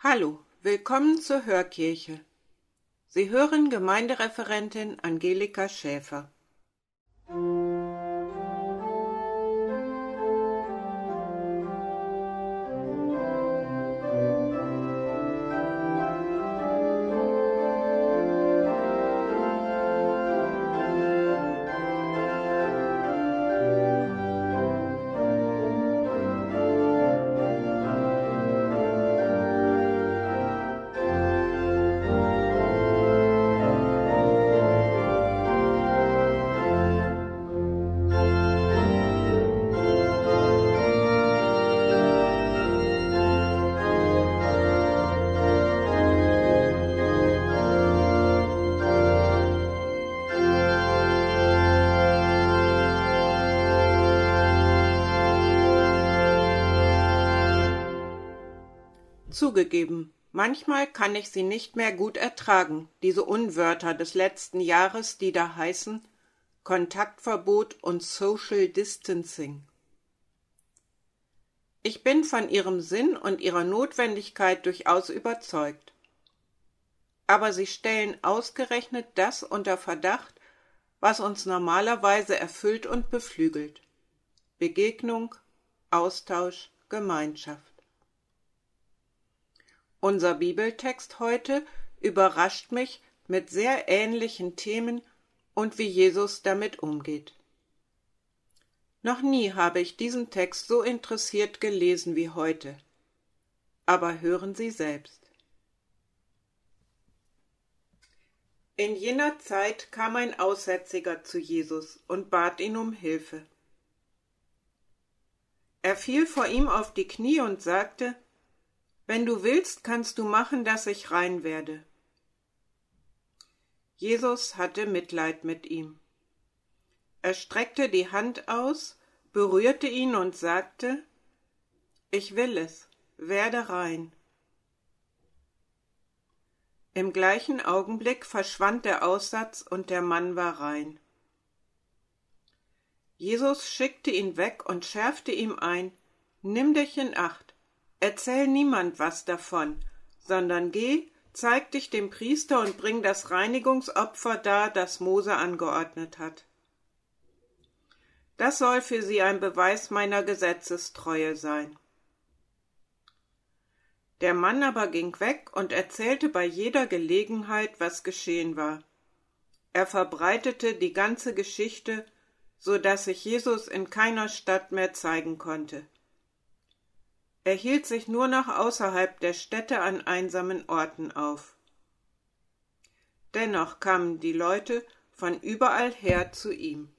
Hallo, willkommen zur Hörkirche. Sie hören Gemeindereferentin Angelika Schäfer. Zugegeben, manchmal kann ich sie nicht mehr gut ertragen, diese Unwörter des letzten Jahres, die da heißen Kontaktverbot und Social Distancing. Ich bin von ihrem Sinn und ihrer Notwendigkeit durchaus überzeugt. Aber sie stellen ausgerechnet das unter Verdacht, was uns normalerweise erfüllt und beflügelt. Begegnung, Austausch, Gemeinschaft. Unser Bibeltext heute überrascht mich mit sehr ähnlichen Themen und wie Jesus damit umgeht. Noch nie habe ich diesen Text so interessiert gelesen wie heute. Aber hören Sie selbst. In jener Zeit kam ein Aussätziger zu Jesus und bat ihn um Hilfe. Er fiel vor ihm auf die Knie und sagte, wenn du willst, kannst du machen, dass ich rein werde. Jesus hatte Mitleid mit ihm. Er streckte die Hand aus, berührte ihn und sagte, Ich will es, werde rein. Im gleichen Augenblick verschwand der Aussatz und der Mann war rein. Jesus schickte ihn weg und schärfte ihm ein, Nimm dich in Acht, Erzähl niemand was davon, sondern geh, zeig dich dem Priester und bring das Reinigungsopfer dar, das Mose angeordnet hat. Das soll für sie ein Beweis meiner Gesetzestreue sein. Der Mann aber ging weg und erzählte bei jeder Gelegenheit, was geschehen war. Er verbreitete die ganze Geschichte, so dass sich Jesus in keiner Stadt mehr zeigen konnte. Er hielt sich nur noch außerhalb der Städte an einsamen Orten auf. Dennoch kamen die Leute von überall her zu ihm.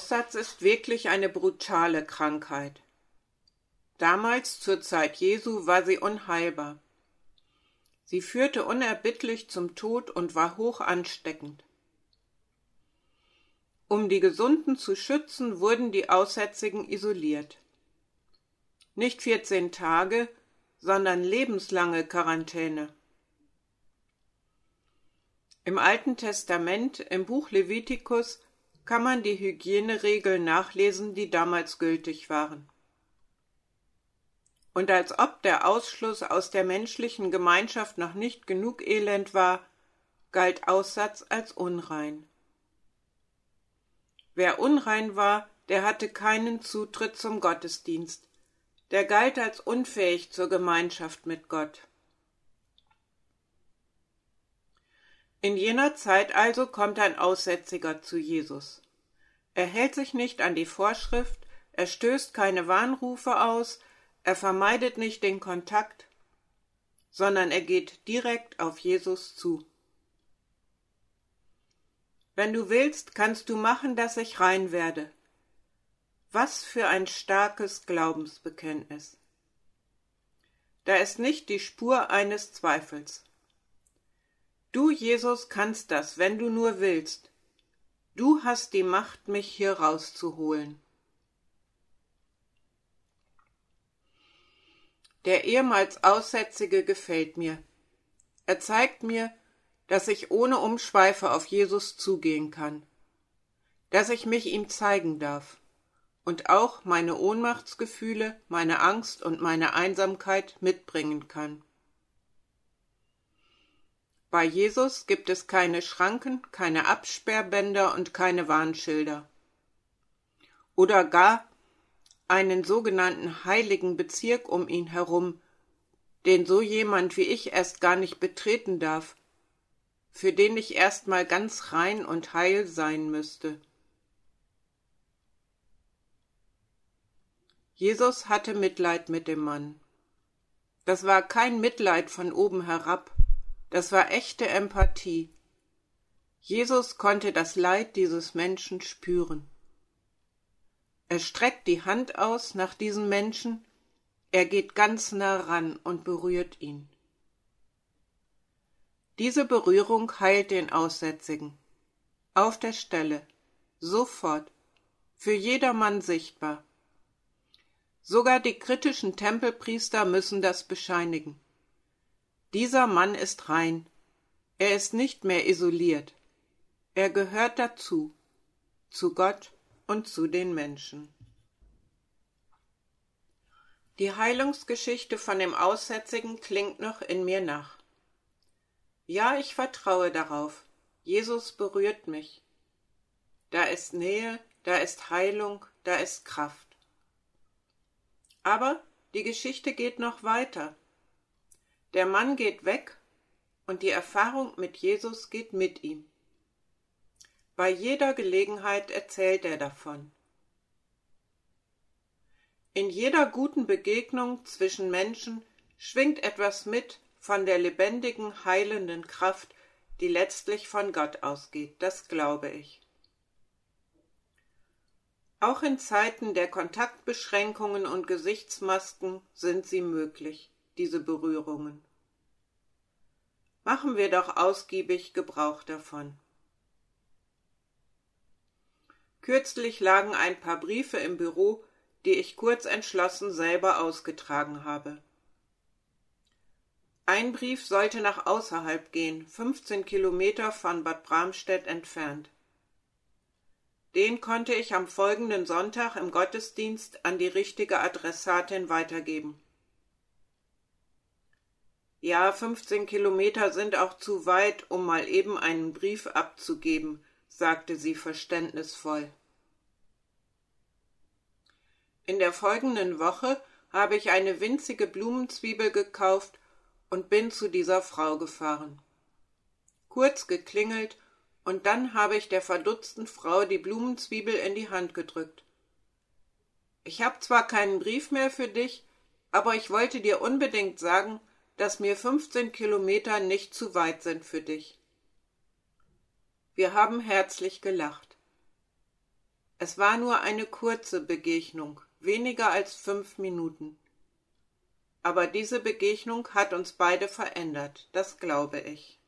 Aussatz ist wirklich eine brutale Krankheit. Damals zur Zeit Jesu war sie unheilbar. Sie führte unerbittlich zum Tod und war hoch ansteckend. Um die Gesunden zu schützen, wurden die Aussätzigen isoliert. Nicht 14 Tage, sondern lebenslange Quarantäne. Im Alten Testament, im Buch Levitikus, kann man die Hygieneregeln nachlesen, die damals gültig waren. Und als ob der Ausschluss aus der menschlichen Gemeinschaft noch nicht genug Elend war, galt Aussatz als unrein. Wer unrein war, der hatte keinen Zutritt zum Gottesdienst, der galt als unfähig zur Gemeinschaft mit Gott. In jener Zeit also kommt ein Aussätziger zu Jesus. Er hält sich nicht an die Vorschrift, er stößt keine Warnrufe aus, er vermeidet nicht den Kontakt, sondern er geht direkt auf Jesus zu. Wenn du willst, kannst du machen, dass ich rein werde. Was für ein starkes Glaubensbekenntnis. Da ist nicht die Spur eines Zweifels. Du, Jesus, kannst das, wenn du nur willst. Du hast die Macht, mich hier rauszuholen. Der ehemals Aussätzige gefällt mir. Er zeigt mir, dass ich ohne Umschweife auf Jesus zugehen kann, dass ich mich ihm zeigen darf und auch meine Ohnmachtsgefühle, meine Angst und meine Einsamkeit mitbringen kann. Bei Jesus gibt es keine Schranken, keine Absperrbänder und keine Warnschilder. Oder gar einen sogenannten heiligen Bezirk um ihn herum, den so jemand wie ich erst gar nicht betreten darf, für den ich erst mal ganz rein und heil sein müsste. Jesus hatte Mitleid mit dem Mann. Das war kein Mitleid von oben herab, das war echte Empathie. Jesus konnte das Leid dieses Menschen spüren. Er streckt die Hand aus nach diesem Menschen, er geht ganz nah ran und berührt ihn. Diese Berührung heilt den Aussätzigen. Auf der Stelle, sofort, für jedermann sichtbar. Sogar die kritischen Tempelpriester müssen das bescheinigen. Dieser Mann ist rein. Er ist nicht mehr isoliert. Er gehört dazu, zu Gott und zu den Menschen. Die Heilungsgeschichte von dem Aussätzigen klingt noch in mir nach. Ja, ich vertraue darauf. Jesus berührt mich. Da ist Nähe, da ist Heilung, da ist Kraft. Aber die Geschichte geht noch weiter. Der Mann geht weg und die Erfahrung mit Jesus geht mit ihm. Bei jeder Gelegenheit erzählt er davon. In jeder guten Begegnung zwischen Menschen schwingt etwas mit von der lebendigen, heilenden Kraft, die letztlich von Gott ausgeht, das glaube ich. Auch in Zeiten der Kontaktbeschränkungen und Gesichtsmasken sind sie möglich diese Berührungen. Machen wir doch ausgiebig Gebrauch davon. Kürzlich lagen ein paar Briefe im Büro, die ich kurz entschlossen selber ausgetragen habe. Ein Brief sollte nach außerhalb gehen, 15 Kilometer von Bad Bramstedt entfernt. Den konnte ich am folgenden Sonntag im Gottesdienst an die richtige Adressatin weitergeben. Ja, fünfzehn Kilometer sind auch zu weit, um mal eben einen Brief abzugeben, sagte sie verständnisvoll. In der folgenden Woche habe ich eine winzige Blumenzwiebel gekauft und bin zu dieser Frau gefahren. Kurz geklingelt, und dann habe ich der verdutzten Frau die Blumenzwiebel in die Hand gedrückt. Ich habe zwar keinen Brief mehr für dich, aber ich wollte dir unbedingt sagen, dass mir fünfzehn Kilometer nicht zu weit sind für dich. Wir haben herzlich gelacht. Es war nur eine kurze Begegnung, weniger als fünf Minuten. Aber diese Begegnung hat uns beide verändert, das glaube ich.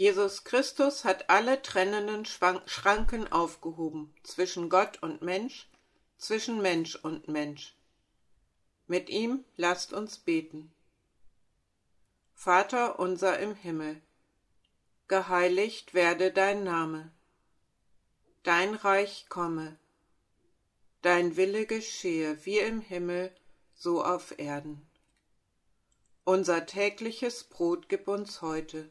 Jesus Christus hat alle trennenden Schranken aufgehoben zwischen Gott und Mensch, zwischen Mensch und Mensch. Mit ihm lasst uns beten. Vater unser im Himmel, geheiligt werde dein Name, dein Reich komme, dein Wille geschehe wie im Himmel, so auf Erden. Unser tägliches Brot gib uns heute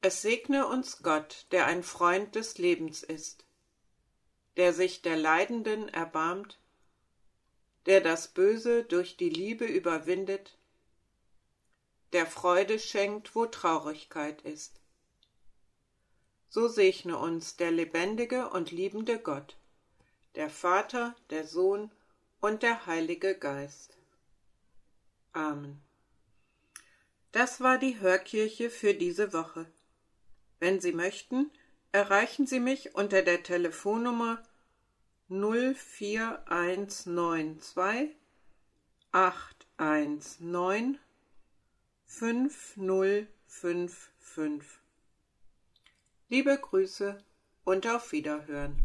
Es segne uns Gott, der ein Freund des Lebens ist, der sich der Leidenden erbarmt, der das Böse durch die Liebe überwindet, der Freude schenkt, wo Traurigkeit ist. So segne uns der lebendige und liebende Gott, der Vater, der Sohn und der Heilige Geist. Amen. Das war die Hörkirche für diese Woche. Wenn Sie möchten, erreichen Sie mich unter der Telefonnummer 04192 819 5055. Liebe Grüße und auf Wiederhören.